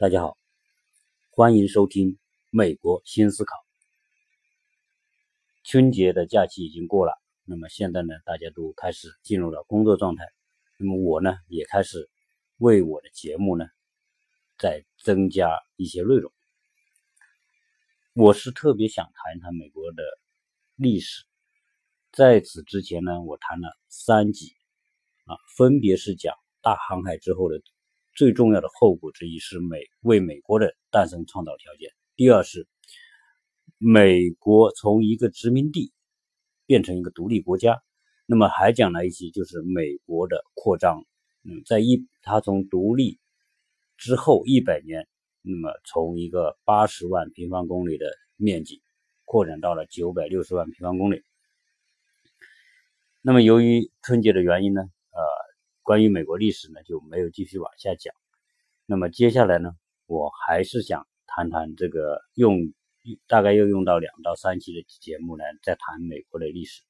大家好，欢迎收听《美国新思考》。春节的假期已经过了，那么现在呢，大家都开始进入了工作状态。那么我呢，也开始为我的节目呢，在增加一些内容。我是特别想谈一谈美国的历史。在此之前呢，我谈了三集啊，分别是讲大航海之后的。最重要的后果之一是美为美国的诞生创造条件。第二是美国从一个殖民地变成一个独立国家。那么还讲了一些就是美国的扩张。嗯，在一它从独立之后一百年，那么从一个八十万平方公里的面积扩展到了九百六十万平方公里。那么由于春节的原因呢，关于美国历史呢，就没有继续往下讲。那么接下来呢，我还是想谈谈这个，用大概要用到两到三期的节目呢，再谈美国的历史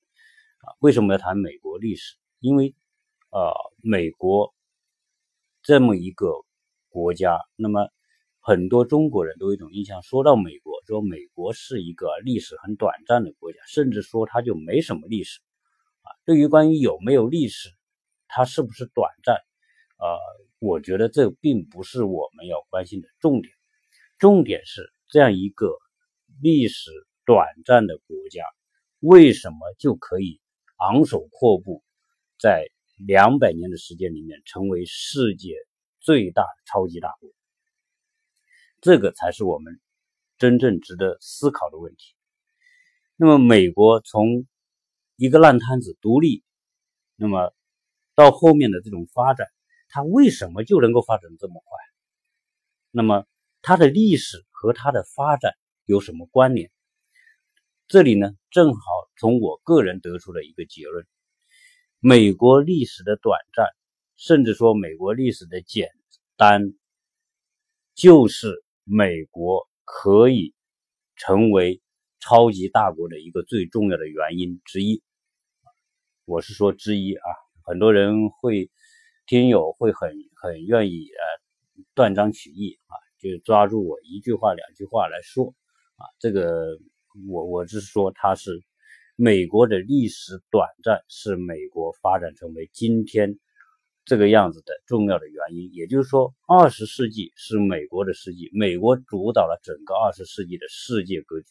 啊。为什么要谈美国历史？因为啊，美国这么一个国家，那么很多中国人都有一种印象，说到美国，说美国是一个历史很短暂的国家，甚至说它就没什么历史啊。对于关于有没有历史，它是不是短暂？呃，我觉得这并不是我们要关心的重点。重点是这样一个历史短暂的国家，为什么就可以昂首阔步，在两百年的时间里面成为世界最大超级大国？这个才是我们真正值得思考的问题。那么，美国从一个烂摊子独立，那么。到后面的这种发展，它为什么就能够发展这么快？那么它的历史和它的发展有什么关联？这里呢，正好从我个人得出了一个结论：美国历史的短暂，甚至说美国历史的简单，就是美国可以成为超级大国的一个最重要的原因之一。我是说之一啊。很多人会听友会很很愿意呃断章取义啊，就抓住我一句话两句话来说啊，这个我我是说它是美国的历史短暂是美国发展成为今天这个样子的重要的原因。也就是说，二十世纪是美国的世纪，美国主导了整个二十世纪的世界格局。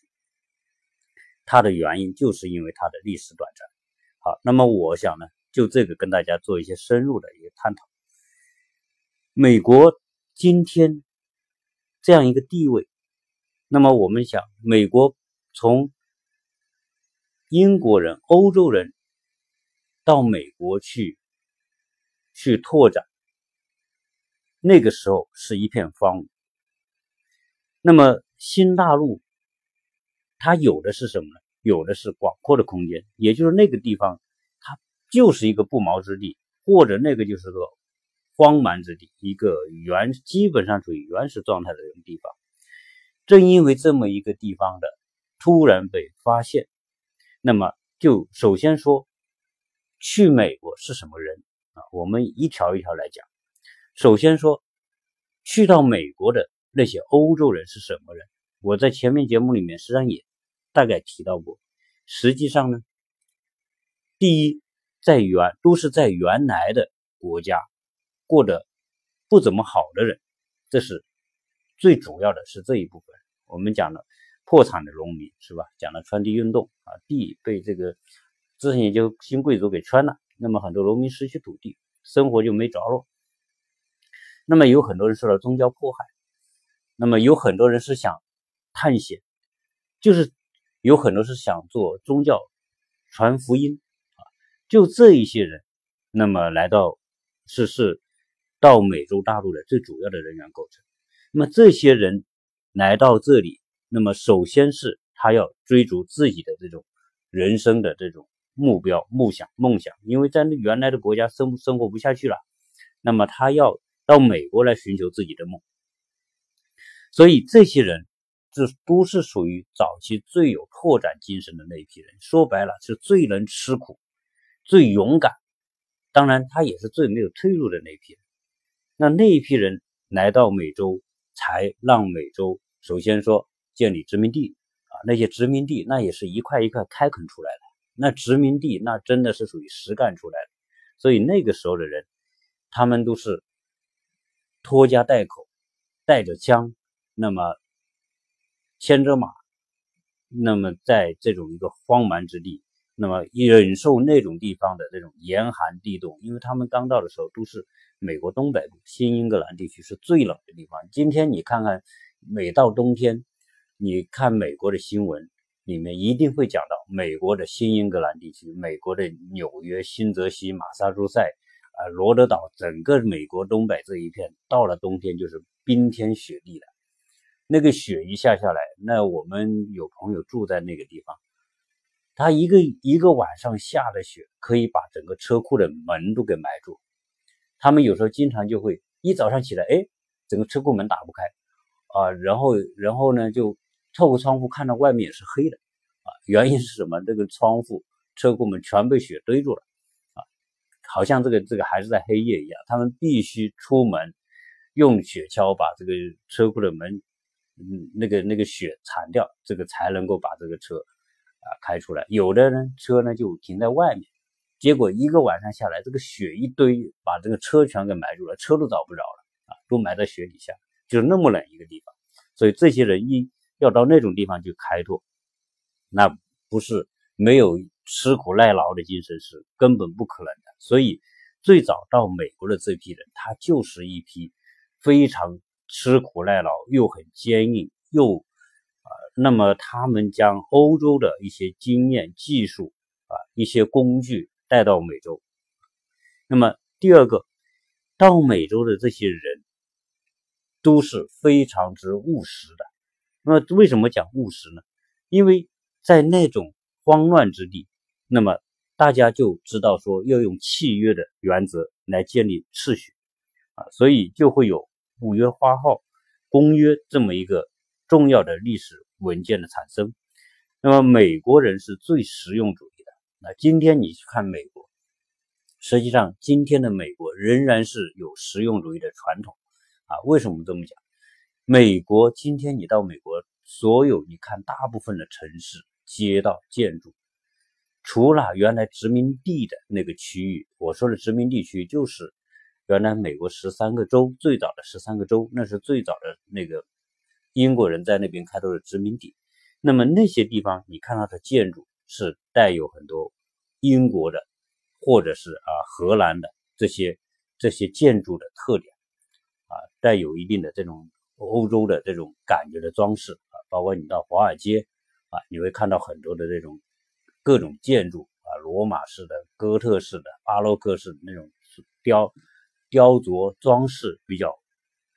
它的原因就是因为它的历史短暂。好，那么我想呢。就这个跟大家做一些深入的一个探讨。美国今天这样一个地位，那么我们想，美国从英国人、欧洲人到美国去去拓展，那个时候是一片荒芜。那么新大陆它有的是什么呢？有的是广阔的空间，也就是那个地方。就是一个不毛之地，或者那个就是个荒蛮之地，一个原基本上处于原始状态的这个地方。正因为这么一个地方的突然被发现，那么就首先说去美国是什么人啊？我们一条一条来讲。首先说去到美国的那些欧洲人是什么人？我在前面节目里面实际上也大概提到过。实际上呢，第一。在原都是在原来的国家过得不怎么好的人，这是最主要的是这一部分。我们讲了破产的农民是吧？讲了圈地运动啊，地被这个资产阶级新贵族给圈了，那么很多农民失去土地，生活就没着落。那么有很多人受到宗教迫害，那么有很多人是想探险，就是有很多是想做宗教传福音。就这一些人，那么来到是是到美洲大陆的最主要的人员构成。那么这些人来到这里，那么首先是他要追逐自己的这种人生的这种目标、梦想、梦想，因为在那原来的国家生生活不下去了，那么他要到美国来寻求自己的梦。所以这些人这都是属于早期最有拓展精神的那一批人，说白了是最能吃苦。最勇敢，当然他也是最没有退路的那一批人。那那一批人来到美洲，才让美洲首先说建立殖民地啊，那些殖民地那也是一块一块开垦出来的，那殖民地那真的是属于实干出来的，所以那个时候的人，他们都是拖家带口，带着枪，那么牵着马，那么在这种一个荒蛮之地。那么忍受那种地方的这种严寒地冻，因为他们刚到的时候都是美国东北部新英格兰地区是最冷的地方。今天你看看，每到冬天，你看美国的新闻里面一定会讲到美国的新英格兰地区，美国的纽约、新泽西、马萨诸塞啊、罗德岛，整个美国东北这一片，到了冬天就是冰天雪地的。那个雪一下下来，那我们有朋友住在那个地方。他一个一个晚上下的雪，可以把整个车库的门都给埋住。他们有时候经常就会一早上起来，哎，整个车库门打不开啊，然后然后呢，就透过窗户看到外面也是黑的啊。原因是什么？这个窗户、车库门全被雪堆住了啊，好像这个这个还是在黑夜一样。他们必须出门用雪橇把这个车库的门，嗯，那个那个雪铲掉，这个才能够把这个车。啊，开出来，有的呢车呢就停在外面，结果一个晚上下来，这个雪一堆，把这个车全给埋住了，车都找不着了啊，都埋在雪底下，就是那么冷一个地方。所以这些人一要到那种地方去开拓，那不是没有吃苦耐劳的精神是根本不可能的。所以最早到美国的这批人，他就是一批非常吃苦耐劳又很坚硬又。那么他们将欧洲的一些经验、技术啊，一些工具带到美洲。那么第二个，到美洲的这些人都是非常之务实的。那么为什么讲务实呢？因为在那种慌乱之地，那么大家就知道说要用契约的原则来建立秩序啊，所以就会有《五月花号公约》这么一个重要的历史。文件的产生，那么美国人是最实用主义的。那今天你去看美国，实际上今天的美国仍然是有实用主义的传统啊。为什么这么讲？美国今天你到美国，所有你看大部分的城市、街道、建筑，除了原来殖民地的那个区域，我说的殖民地区就是原来美国十三个州最早的十三个州，那是最早的那个。英国人在那边开拓的殖民地，那么那些地方你看到的建筑是带有很多英国的，或者是啊荷兰的这些这些建筑的特点啊，带有一定的这种欧洲的这种感觉的装饰啊，包括你到华尔街啊，你会看到很多的这种各种建筑啊，罗马式的、哥特式的、巴洛克式的那种雕雕琢装饰比较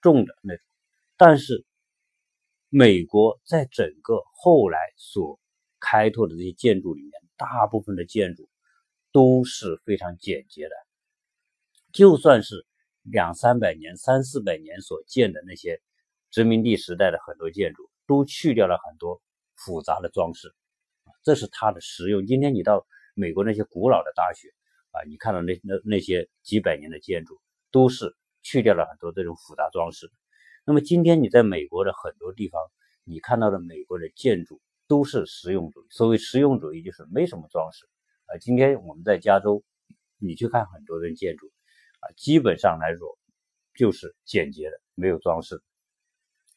重的那种，但是。美国在整个后来所开拓的这些建筑里面，大部分的建筑都是非常简洁的。就算是两三百年、三四百年所建的那些殖民地时代的很多建筑，都去掉了很多复杂的装饰，这是它的实用。今天你到美国那些古老的大学啊，你看到那那那些几百年的建筑，都是去掉了很多这种复杂装饰。那么今天你在美国的很多地方，你看到的美国的建筑都是实用主义。所谓实用主义，就是没什么装饰啊。今天我们在加州，你去看很多的建筑啊，基本上来说就是简洁的，没有装饰。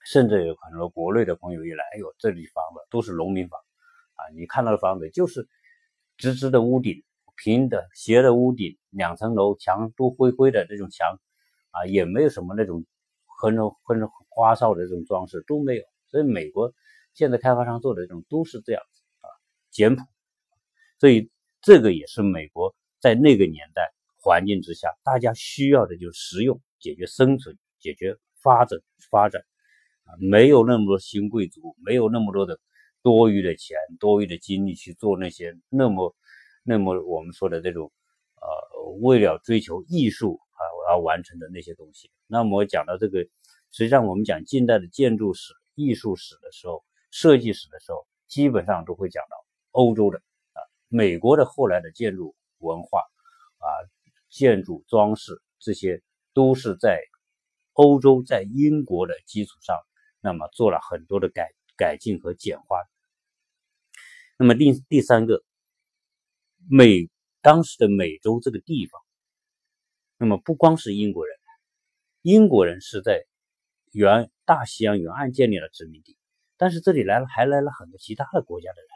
甚至有很多国内的朋友一来，哎呦，这里房子都是农民房啊，你看到的房子就是直直的屋顶、平的斜的屋顶，两层楼，墙都灰灰的这种墙啊，也没有什么那种。很多很多花哨的这种装饰都没有，所以美国现在开发商做的这种都是这样子啊，简朴。所以这个也是美国在那个年代环境之下，大家需要的就是实用，解决生存，解决发展发展啊，没有那么多新贵族，没有那么多的多余的钱、多余的精力去做那些那么那么我们说的这种呃，为了追求艺术。要完成的那些东西。那么我讲到这个，实际上我们讲近代的建筑史、艺术史的时候，设计史的时候，基本上都会讲到欧洲的啊，美国的后来的建筑文化啊，建筑装饰这些都是在欧洲在英国的基础上，那么做了很多的改改进和简化。那么第第三个，美当时的美洲这个地方，那么不光是英国人，英国人是在原大西洋沿岸建立了殖民地，但是这里来了还来了很多其他的国家的人，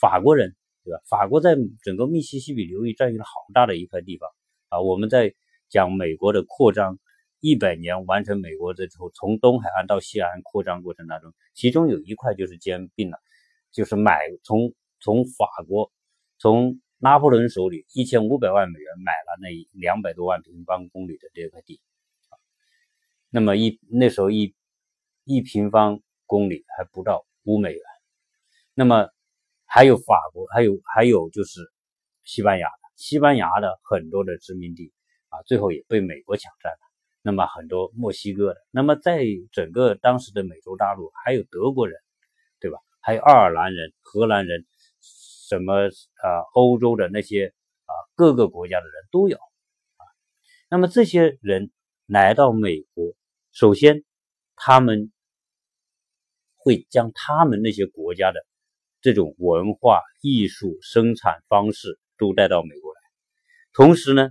法国人，对吧？法国在整个密西西比流域占据了好大的一块地方啊。我们在讲美国的扩张，一百年完成美国这从从东海岸到西海岸扩张过程当中，其中有一块就是兼并了，就是买从。从法国，从拿破仑手里一千五百万美元买了那两百多万平方公里的这块地，那么一那时候一一平方公里还不到五美元，那么还有法国，还有还有就是西班牙的，西班牙的很多的殖民地啊，最后也被美国抢占了。那么很多墨西哥的，那么在整个当时的美洲大陆，还有德国人，对吧？还有爱尔兰人、荷兰人。什么啊？欧洲的那些啊，各个国家的人都有啊。那么这些人来到美国，首先他们会将他们那些国家的这种文化艺术生产方式都带到美国来。同时呢，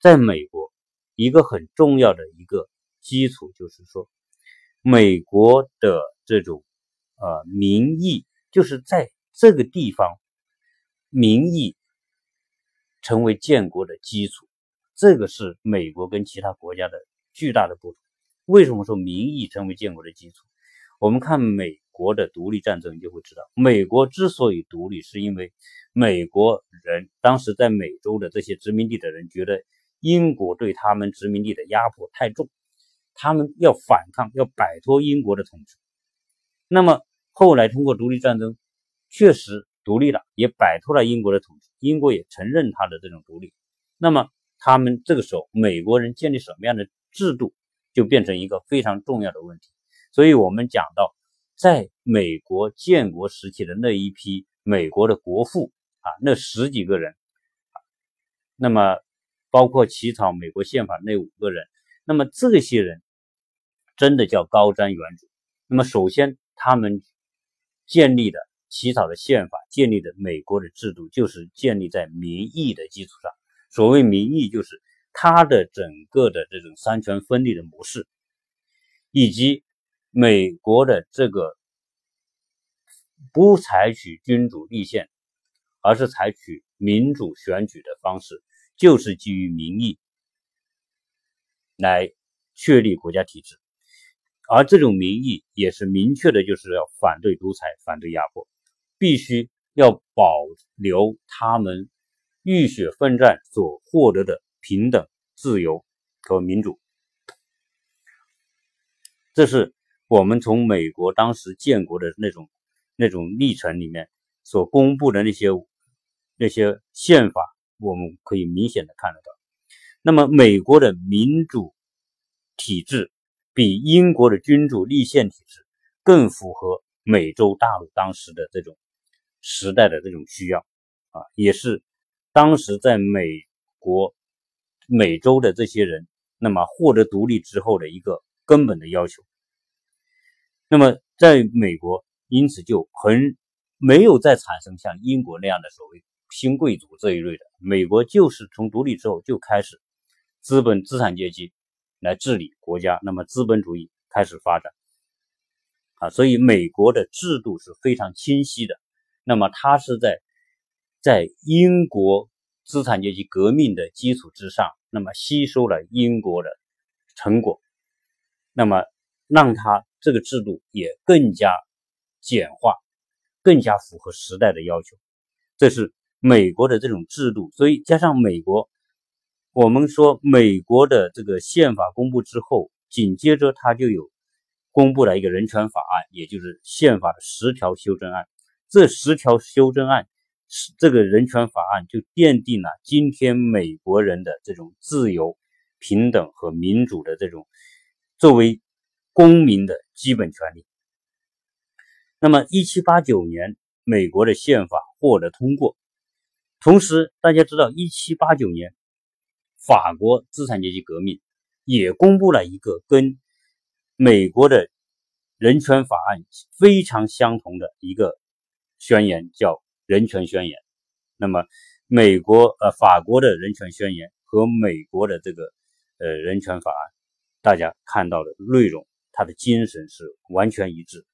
在美国一个很重要的一个基础就是说，美国的这种呃民意，就是在这个地方。民意成为建国的基础，这个是美国跟其他国家的巨大的不同。为什么说民意成为建国的基础？我们看美国的独立战争，就会知道，美国之所以独立，是因为美国人当时在美洲的这些殖民地的人觉得英国对他们殖民地的压迫太重，他们要反抗，要摆脱英国的统治。那么后来通过独立战争，确实。独立了，也摆脱了英国的统治，英国也承认他的这种独立。那么，他们这个时候，美国人建立什么样的制度，就变成一个非常重要的问题。所以，我们讲到，在美国建国时期的那一批美国的国父啊，那十几个人啊，那么包括起草美国宪法那五个人，那么这些人真的叫高瞻远瞩。那么，首先他们建立的。起草的宪法建立的美国的制度，就是建立在民意的基础上。所谓民意，就是它的整个的这种三权分立的模式，以及美国的这个不采取君主立宪，而是采取民主选举的方式，就是基于民意来确立国家体制。而这种民意也是明确的，就是要反对独裁，反对压迫。必须要保留他们浴血奋战所获得的平等、自由和民主。这是我们从美国当时建国的那种那种历程里面所公布的那些那些宪法，我们可以明显的看得到。那么，美国的民主体制比英国的君主立宪体制更符合美洲大陆当时的这种。时代的这种需要啊，也是当时在美国、美洲的这些人，那么获得独立之后的一个根本的要求。那么在美国，因此就很没有再产生像英国那样的所谓新贵族这一类的。美国就是从独立之后就开始资本资产阶级来治理国家，那么资本主义开始发展啊，所以美国的制度是非常清晰的。那么，他是在在英国资产阶级革命的基础之上，那么吸收了英国的成果，那么让他这个制度也更加简化，更加符合时代的要求。这是美国的这种制度，所以加上美国，我们说美国的这个宪法公布之后，紧接着他就有公布了一个人权法案，也就是宪法的十条修正案。这十条修正案，这个人权法案就奠定了今天美国人的这种自由、平等和民主的这种作为公民的基本权利。那么，一七八九年，美国的宪法获得通过，同时大家知道，一七八九年，法国资产阶级革命也公布了一个跟美国的人权法案非常相同的一个宣言，叫《人权宣言》。那么，美国呃法国的人权宣言和美国的这个呃人权法案，大家看到的内容，它的精神是完全一致。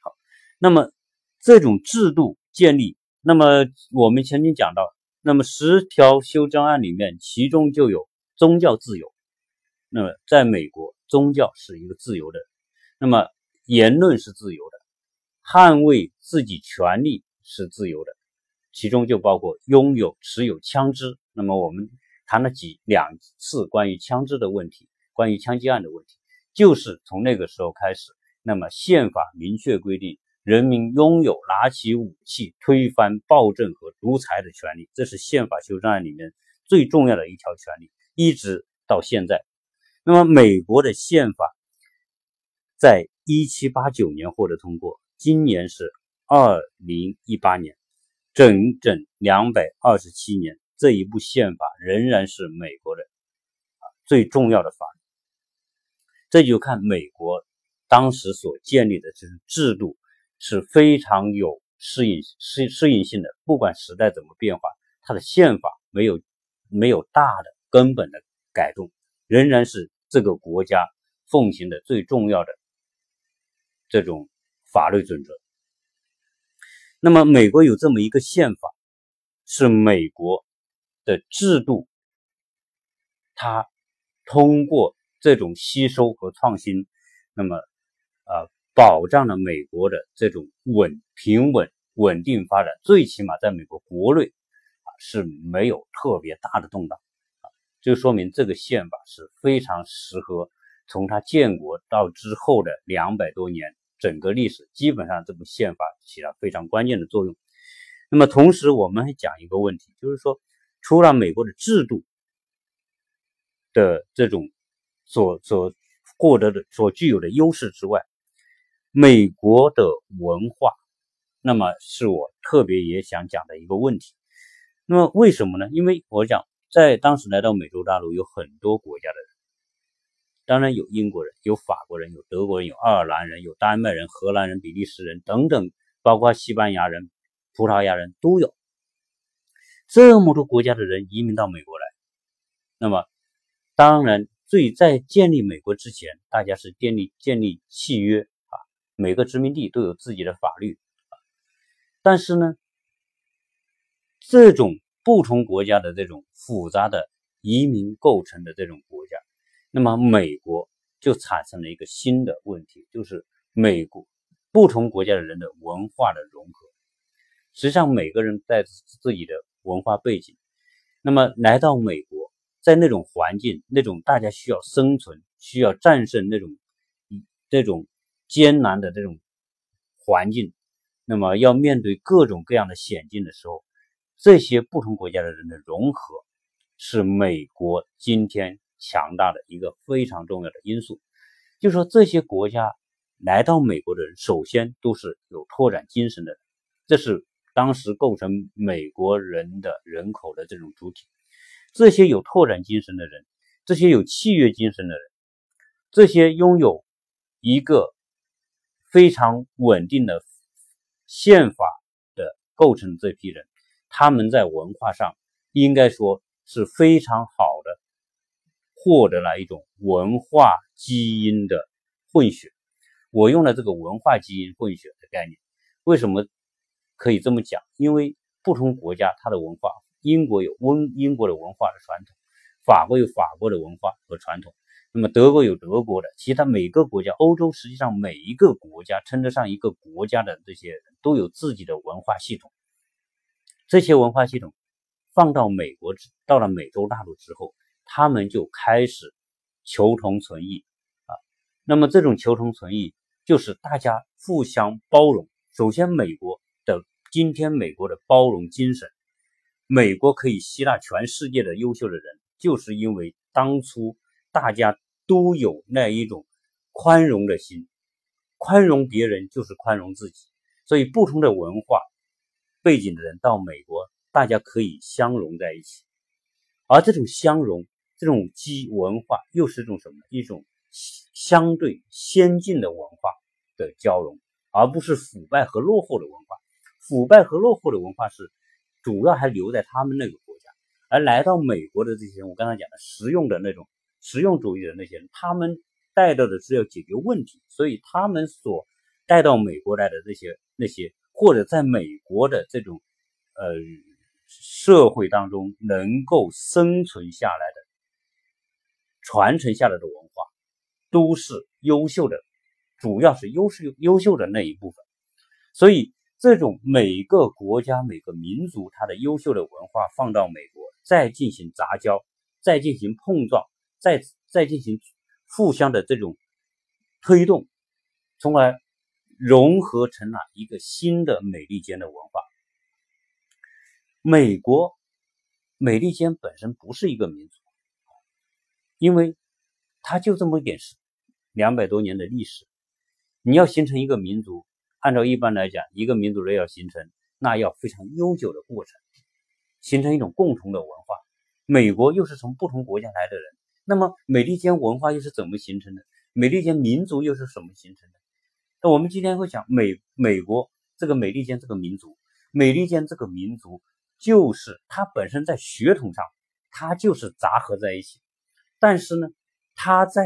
好，那么这种制度建立，那么我们曾经讲到，那么十条修正案里面，其中就有宗教自由。那么，在美国，宗教是一个自由的，那么言论是自由的，捍卫自己权利是自由的。其中就包括拥有、持有枪支。那么我们谈了几两次关于枪支的问题，关于枪击案的问题，就是从那个时候开始。那么宪法明确规定，人民拥有拿起武器推翻暴政和独裁的权利，这是宪法修正案里面最重要的一条权利，一直到现在。那么美国的宪法在一七八九年获得通过，今年是二零一八年。整整两百二十七年，这一部宪法仍然是美国的啊最重要的法律。这就看美国当时所建立的这种制度是非常有适应适适应性的。不管时代怎么变化，它的宪法没有没有大的根本的改动，仍然是这个国家奉行的最重要的这种法律准则。那么，美国有这么一个宪法，是美国的制度，它通过这种吸收和创新，那么，呃，保障了美国的这种稳、平稳、稳定发展。最起码在美国国内啊是没有特别大的动荡啊，就说明这个宪法是非常适合从它建国到之后的两百多年。整个历史基本上，这部宪法起了非常关键的作用。那么，同时我们还讲一个问题，就是说，除了美国的制度的这种所所获得的、所具有的优势之外，美国的文化，那么是我特别也想讲的一个问题。那么，为什么呢？因为我讲，在当时来到美洲大陆有很多国家的人。当然有英国人，有法国人，有德国人，有爱尔兰人，有丹麦人、荷兰人、比利时人等等，包括西班牙人、葡萄牙人都有。这么多国家的人移民到美国来，那么当然最在建立美国之前，大家是建立建立契约啊，每个殖民地都有自己的法律啊。但是呢，这种不同国家的这种复杂的移民构成的这种国家。那么美国就产生了一个新的问题，就是美国不同国家的人的文化的融合。实际上，每个人带自己的文化背景，那么来到美国，在那种环境、那种大家需要生存、需要战胜那种这种艰难的这种环境，那么要面对各种各样的险境的时候，这些不同国家的人的融合，是美国今天。强大的一个非常重要的因素，就说这些国家来到美国的人，首先都是有拓展精神的人，这是当时构成美国人的人口的这种主体。这些有拓展精神的人，这些有契约精神的人，这些拥有一个非常稳定的宪法的构成这批人，他们在文化上应该说是非常好的。获得了一种文化基因的混血。我用了这个文化基因混血的概念，为什么可以这么讲？因为不同国家它的文化，英国有温英国的文化的传统，法国有法国的文化和传统，那么德国有德国的，其他每个国家，欧洲实际上每一个国家称得上一个国家的这些人都有自己的文化系统。这些文化系统放到美国，到了美洲大陆之后。他们就开始求同存异啊，那么这种求同存异就是大家互相包容。首先，美国的今天，美国的包容精神，美国可以吸纳全世界的优秀的人，就是因为当初大家都有那一种宽容的心，宽容别人就是宽容自己。所以，不同的文化背景的人到美国，大家可以相融在一起，而这种相融。这种基文化又是一种什么？一种相对先进的文化的交融，而不是腐败和落后的文化。腐败和落后的文化是主要还留在他们那个国家，而来到美国的这些人，我刚才讲的实用的那种实用主义的那些人，他们带到的是要解决问题，所以他们所带到美国来的这些那些，或者在美国的这种呃社会当中能够生存下来的、传承下来的文化，都是优秀的，主要是优秀优秀的那一部分，所以。这种每个国家、每个民族，它的优秀的文化放到美国，再进行杂交，再进行碰撞，再再进行互相的这种推动，从而融合成了一个新的美利坚的文化。美国美利坚本身不是一个民族，因为它就这么一点事，两百多年的历史，你要形成一个民族。按照一般来讲，一个民族的要形成，那要非常悠久的过程，形成一种共同的文化。美国又是从不同国家来的人，那么美利坚文化又是怎么形成的？美利坚民族又是什么形成的？那我们今天会讲美美国这个美利坚这个民族，美利坚这个民族就是它本身在血统上，它就是杂合在一起，但是呢，它在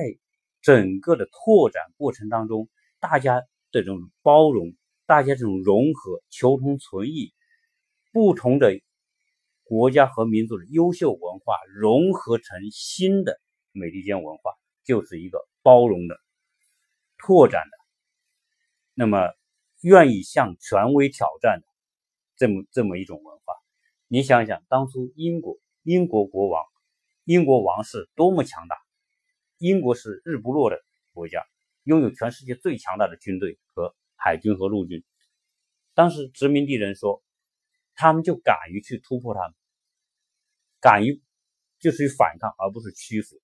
整个的拓展过程当中，大家。这种包容，大家这种融合、求同存异，不同的国家和民族的优秀文化融合成新的美利坚文化，就是一个包容的、拓展的，那么愿意向权威挑战的这么这么一种文化。你想想，当初英国英国国王、英国王室多么强大，英国是日不落的国家。拥有全世界最强大的军队和海军和陆军，当时殖民地人说，他们就敢于去突破他们，敢于就是于反抗，而不是屈服。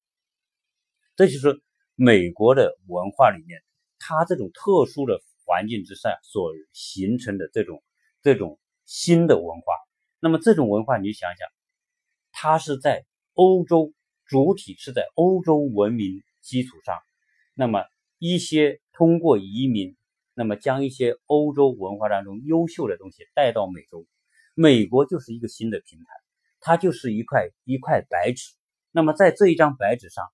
这就是美国的文化里面，它这种特殊的环境之下所形成的这种这种新的文化。那么这种文化，你想想，它是在欧洲主体是在欧洲文明基础上，那么。一些通过移民，那么将一些欧洲文化当中优秀的东西带到美洲，美国就是一个新的平台，它就是一块一块白纸。那么在这一张白纸上，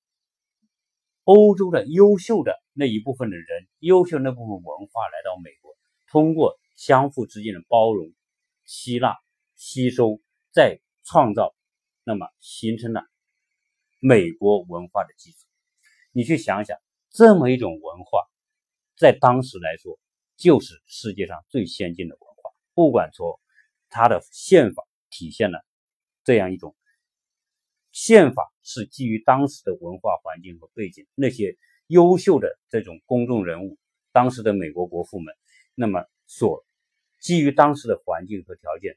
欧洲的优秀的那一部分的人，优秀那部分文化来到美国，通过相互之间的包容、吸纳、吸收，再创造，那么形成了美国文化的基础。你去想想。这么一种文化，在当时来说，就是世界上最先进的文化。不管说它的宪法体现了这样一种宪法，是基于当时的文化环境和背景，那些优秀的这种公众人物，当时的美国国父们，那么所基于当时的环境和条件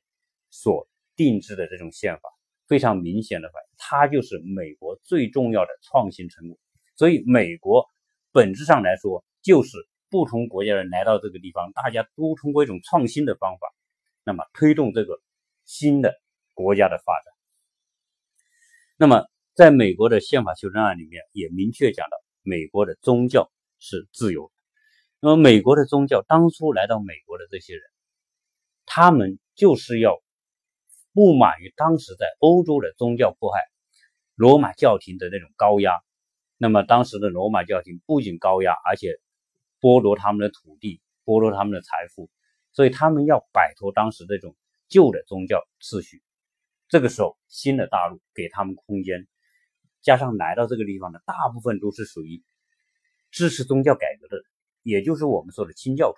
所定制的这种宪法，非常明显的话，它就是美国最重要的创新成果。所以，美国。本质上来说，就是不同国家人来到这个地方，大家都通过一种创新的方法，那么推动这个新的国家的发展。那么，在美国的宪法修正案里面也明确讲到，美国的宗教是自由的。那么，美国的宗教当初来到美国的这些人，他们就是要不满于当时在欧洲的宗教迫害，罗马教廷的那种高压。那么当时的罗马教廷不仅高压，而且剥夺他们的土地，剥夺他们的财富，所以他们要摆脱当时这种旧的宗教秩序。这个时候，新的大陆给他们空间，加上来到这个地方的大部分都是属于支持宗教改革的，也就是我们说的清教徒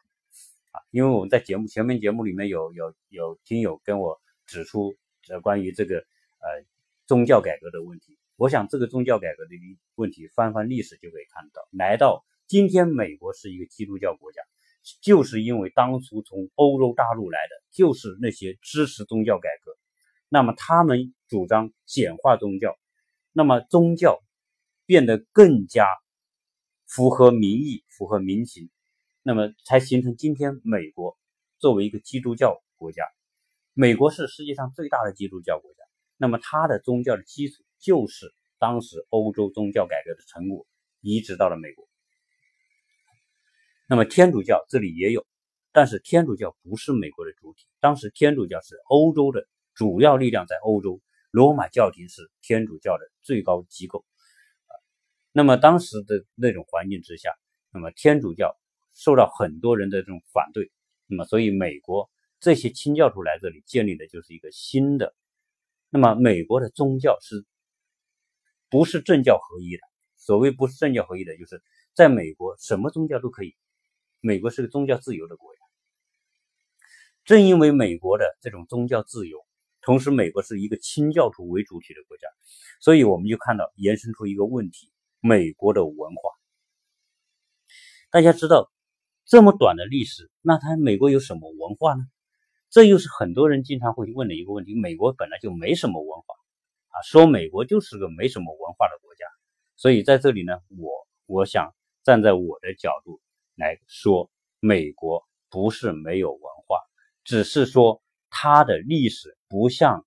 啊。因为我们在节目前面节目里面有有有听友跟我指出呃关于这个呃宗教改革的问题。我想，这个宗教改革的问题，翻翻历史就可以看到。来到今天，美国是一个基督教国家，就是因为当初从欧洲大陆来的，就是那些支持宗教改革，那么他们主张简化宗教，那么宗教变得更加符合民意、符合民情，那么才形成今天美国作为一个基督教国家。美国是世界上最大的基督教国家，那么它的宗教的基础。就是当时欧洲宗教改革的成果，移植到了美国。那么天主教这里也有，但是天主教不是美国的主体。当时天主教是欧洲的主要力量，在欧洲，罗马教廷是天主教的最高机构。那么当时的那种环境之下，那么天主教受到很多人的这种反对。那么所以美国这些清教徒来这里建立的就是一个新的。那么美国的宗教是不是政教合一的？所谓不是政教合一的，就是在美国什么宗教都可以。美国是个宗教自由的国家，正因为美国的这种宗教自由，同时美国是一个清教徒为主体的国家，所以我们就看到延伸出一个问题：美国的文化。大家知道，这么短的历史，那它美国有什么文化呢？这又是很多人经常会问的一个问题。美国本来就没什么文化啊，说美国就是个没什么文化的国家。所以在这里呢，我我想站在我的角度。来说，美国不是没有文化，只是说它的历史不像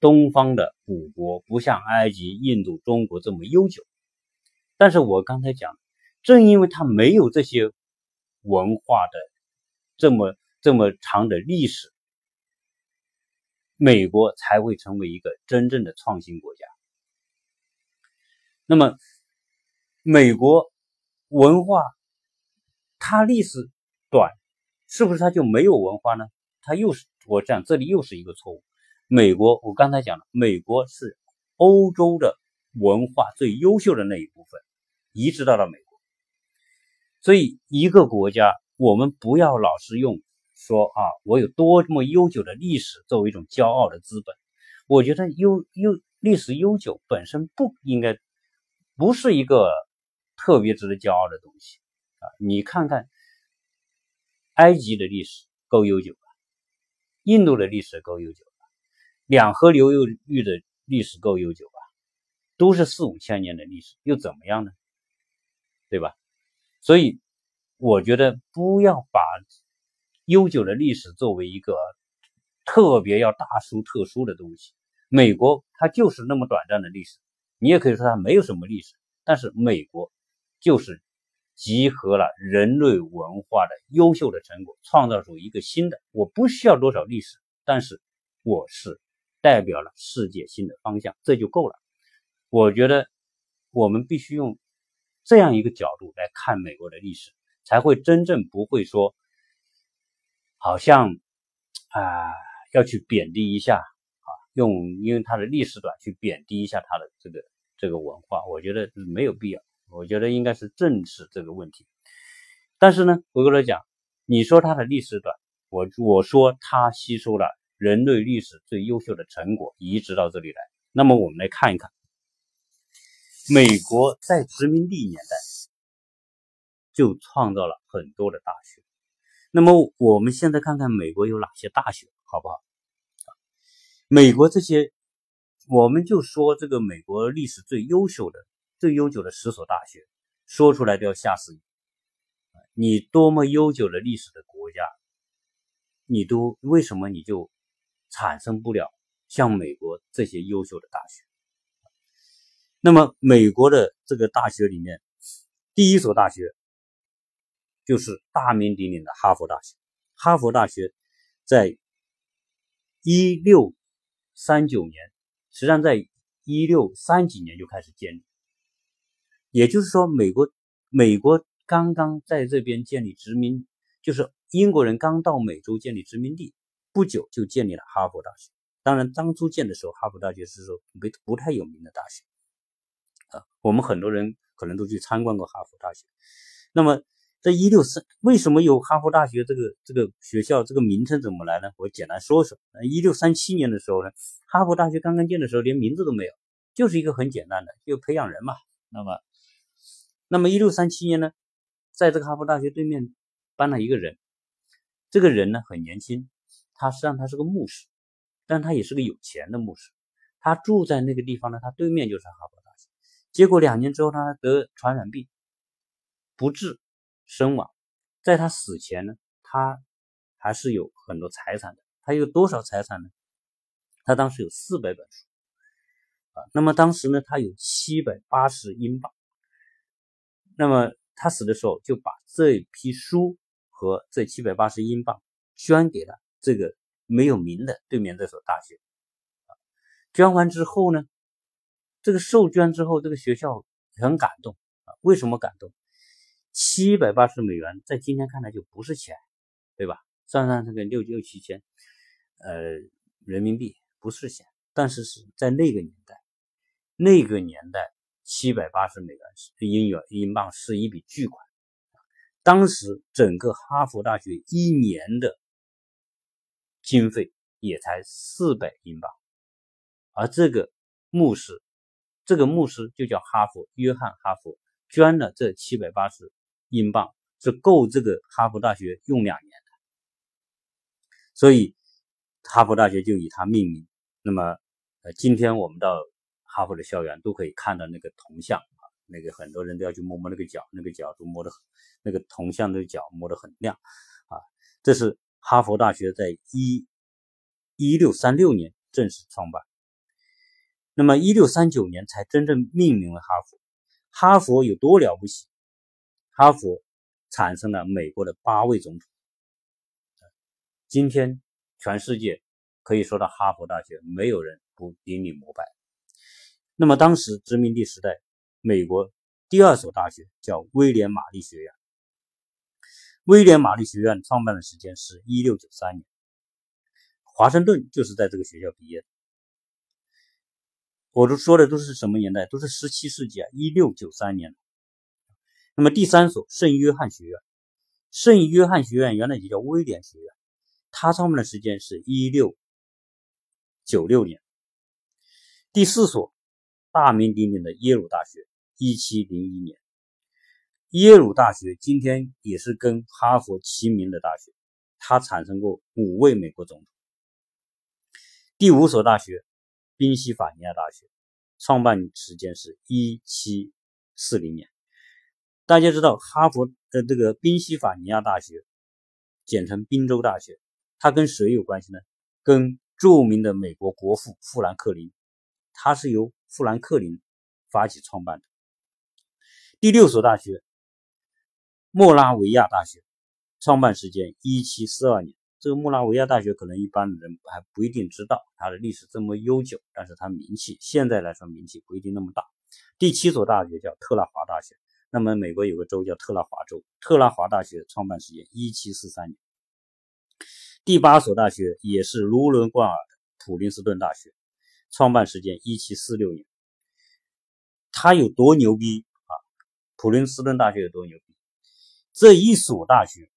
东方的古国，不像埃及、印度、中国这么悠久。但是我刚才讲，正因为它没有这些文化的这么这么长的历史，美国才会成为一个真正的创新国家。那么，美国文化。它历史短，是不是它就没有文化呢？它又是我讲这里又是一个错误。美国，我刚才讲了，美国是欧洲的文化最优秀的那一部分，移植到了美国。所以一个国家，我们不要老是用说啊，我有多么悠久的历史作为一种骄傲的资本。我觉得悠悠历史悠久本身不应该，不是一个特别值得骄傲的东西。啊，你看看，埃及的历史够悠久吧？印度的历史够悠久吧？两河流域的历史够悠久吧？都是四五千年的历史，又怎么样呢？对吧？所以我觉得不要把悠久的历史作为一个特别要大书特书的东西。美国它就是那么短暂的历史，你也可以说它没有什么历史，但是美国就是。集合了人类文化的优秀的成果，创造出一个新的。我不需要多少历史，但是我是代表了世界新的方向，这就够了。我觉得我们必须用这样一个角度来看美国的历史，才会真正不会说好像啊要去贬低一下啊，用因为它的历史短去贬低一下它的这个这个文化，我觉得没有必要。我觉得应该是正视这个问题，但是呢，回过来讲，你说它的历史短，我我说它吸收了人类历史最优秀的成果，移植到这里来。那么我们来看一看，美国在殖民地年代就创造了很多的大学。那么我们现在看看美国有哪些大学，好不好？美国这些，我们就说这个美国历史最优秀的。最悠久的十所大学，说出来都要吓死你！你多么悠久的历史的国家，你都为什么你就产生不了像美国这些优秀的大学？那么，美国的这个大学里面，第一所大学就是大名鼎鼎的哈佛大学。哈佛大学在一六三九年，实际上在一六三几年就开始建立。也就是说，美国美国刚刚在这边建立殖民，就是英国人刚到美洲建立殖民地不久，就建立了哈佛大学。当然，当初建的时候，哈佛大学是说没不太有名的大学啊。我们很多人可能都去参观过哈佛大学。那么，在一六三，为什么有哈佛大学这个这个学校？这个名称怎么来呢？我简单说说。一六三七年的时候呢，哈佛大学刚刚建的时候，连名字都没有，就是一个很简单的，就培养人嘛。那么。那么，一六三七年呢，在这个哈佛大学对面搬了一个人，这个人呢很年轻，他实际上他是个牧师，但他也是个有钱的牧师。他住在那个地方呢，他对面就是哈佛大学。结果两年之后，他得传染病，不治身亡。在他死前呢，他还是有很多财产的。他有多少财产呢？他当时有四百本书啊。那么当时呢，他有七百八十英镑。那么他死的时候就把这批书和这七百八十英镑捐给了这个没有名的对面这所大学。捐完之后呢，这个受捐之后，这个学校很感动啊。为什么感动？七百八十美元在今天看来就不是钱，对吧？算上这个六六七千，呃，人民币不是钱，但是是在那个年代，那个年代七百八十美元是英元英镑是一笔巨款。当时整个哈佛大学一年的经费也才四百英镑。而这个牧师，这个牧师就叫哈佛约翰哈佛，捐了这七百八十英镑，是够这个哈佛大学用两年的，所以哈佛大学就以它命名。那么，呃，今天我们到哈佛的校园都可以看到那个铜像啊，那个很多人都要去摸摸那个角，那个角都摸得很，那个铜像的角摸得很亮啊。这是哈佛大学在一一六三六年正式创办。那么，一六三九年才真正命名为哈佛。哈佛有多了不起？哈佛产生了美国的八位总统。今天，全世界可以说到哈佛大学，没有人不顶礼膜拜。那么，当时殖民地时代，美国第二所大学叫威廉玛丽学院。威廉玛丽学院创办的时间是一六九三年，华盛顿就是在这个学校毕业的。我都说的都是什么年代？都是十七世纪啊，一六九三年。那么第三所圣约翰学院，圣约翰学院原来也叫威廉学院，它创办的时间是一六九六年。第四所大名鼎鼎的耶鲁大学，一七零一年。耶鲁大学今天也是跟哈佛齐名的大学，它产生过五位美国总统。第五所大学。宾夕法尼亚大学创办时间是一七四零年。大家知道哈佛的这个宾夕法尼亚大学，简称宾州大学，它跟谁有关系呢？跟著名的美国国父富兰克林，它是由富兰克林发起创办的。第六所大学，莫拉维亚大学，创办时间一七四二年。这个莫拉维亚大学可能一般的人还不一定知道，它的历史这么悠久，但是它名气现在来说名气不一定那么大。第七所大学叫特拉华大学，那么美国有个州叫特拉华州，特拉华大学创办时间一七四三年。第八所大学也是卢伦贯尔的普林斯顿大学，创办时间一七四六年。它有多牛逼啊？普林斯顿大学有多牛逼？这一所大学。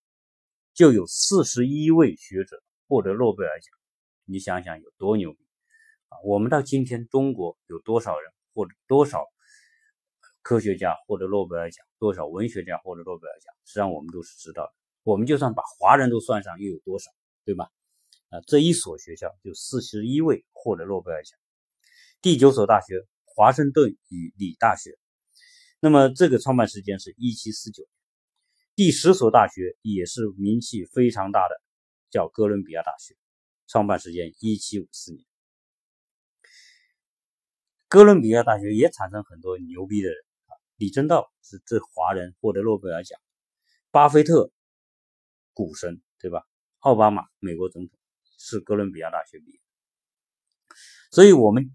就有四十一位学者获得诺贝尔奖，你想想有多牛逼啊！我们到今天，中国有多少人获得多少科学家获得诺贝尔奖，多少文学家获得诺贝尔奖？实际上我们都是知道的。我们就算把华人都算上，又有多少，对吧？啊，这一所学校就四十一位获得诺贝尔奖。第九所大学，华盛顿与理大学，那么这个创办时间是一七四九。第十所大学也是名气非常大的，叫哥伦比亚大学，创办时间一七五四年。哥伦比亚大学也产生很多牛逼的人，李政道是这华人获得诺贝尔奖，巴菲特股神对吧？奥巴马美国总统是哥伦比亚大学毕业，所以我们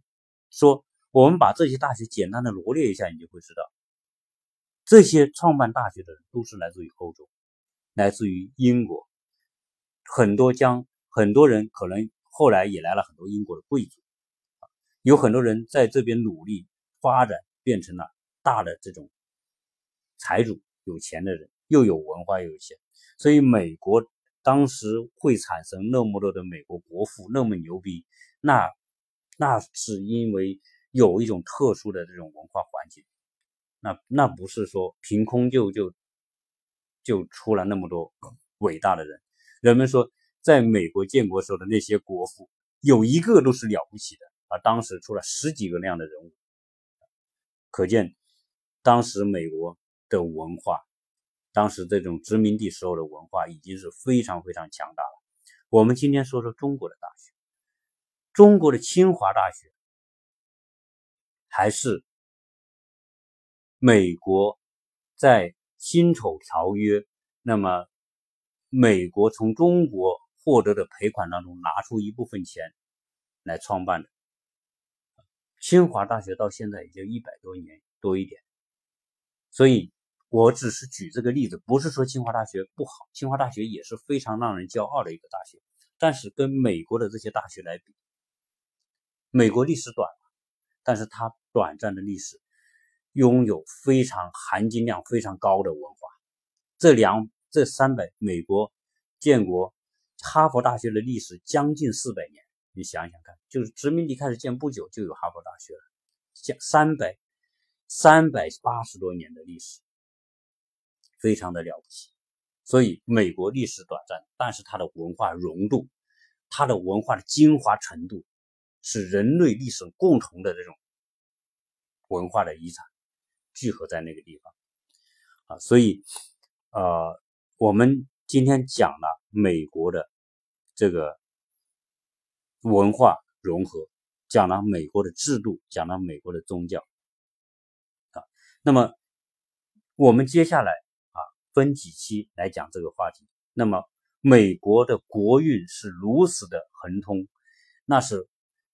说，我们把这些大学简单的罗列一下，你就会知道。这些创办大学的人都是来自于欧洲，来自于英国，很多将很多人可能后来也来了很多英国的贵族，有很多人在这边努力发展，变成了大的这种财主、有钱的人，又有文化又有钱，所以美国当时会产生那么多的美国国父那么牛逼，那那是因为有一种特殊的这种文化环境。那那不是说凭空就就就出了那么多伟大的人。人们说，在美国建国时候的那些国父，有一个都是了不起的啊！当时出了十几个那样的人物，可见当时美国的文化，当时这种殖民地时候的文化已经是非常非常强大了。我们今天说说中国的大学，中国的清华大学还是。美国在辛丑条约，那么美国从中国获得的赔款当中拿出一部分钱来创办的。清华大学到现在也就一百多年多一点，所以我只是举这个例子，不是说清华大学不好，清华大学也是非常让人骄傲的一个大学。但是跟美国的这些大学来比，美国历史短，但是它短暂的历史拥有非常含金量非常高的文化。这两这三百，美国建国，哈佛大学的历史将近四百年。你想想看，就是殖民地开始建不久，就有哈佛大学了，像三百三百八十多年的历史，非常的了不起。所以，美国历史短暂，但是它的文化浓度，它的文化的精华程度，是人类历史共同的这种文化的遗产聚合在那个地方啊。所以，呃，我们今天讲了美国的这个。文化融合，讲了美国的制度，讲了美国的宗教，那么我们接下来啊分几期来讲这个话题。那么美国的国运是如此的亨通，那是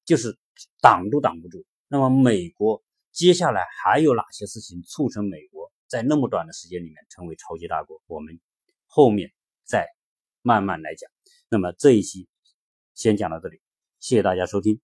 就是挡都挡不住。那么美国接下来还有哪些事情促成美国在那么短的时间里面成为超级大国？我们后面再慢慢来讲。那么这一期先讲到这里。谢谢大家收听。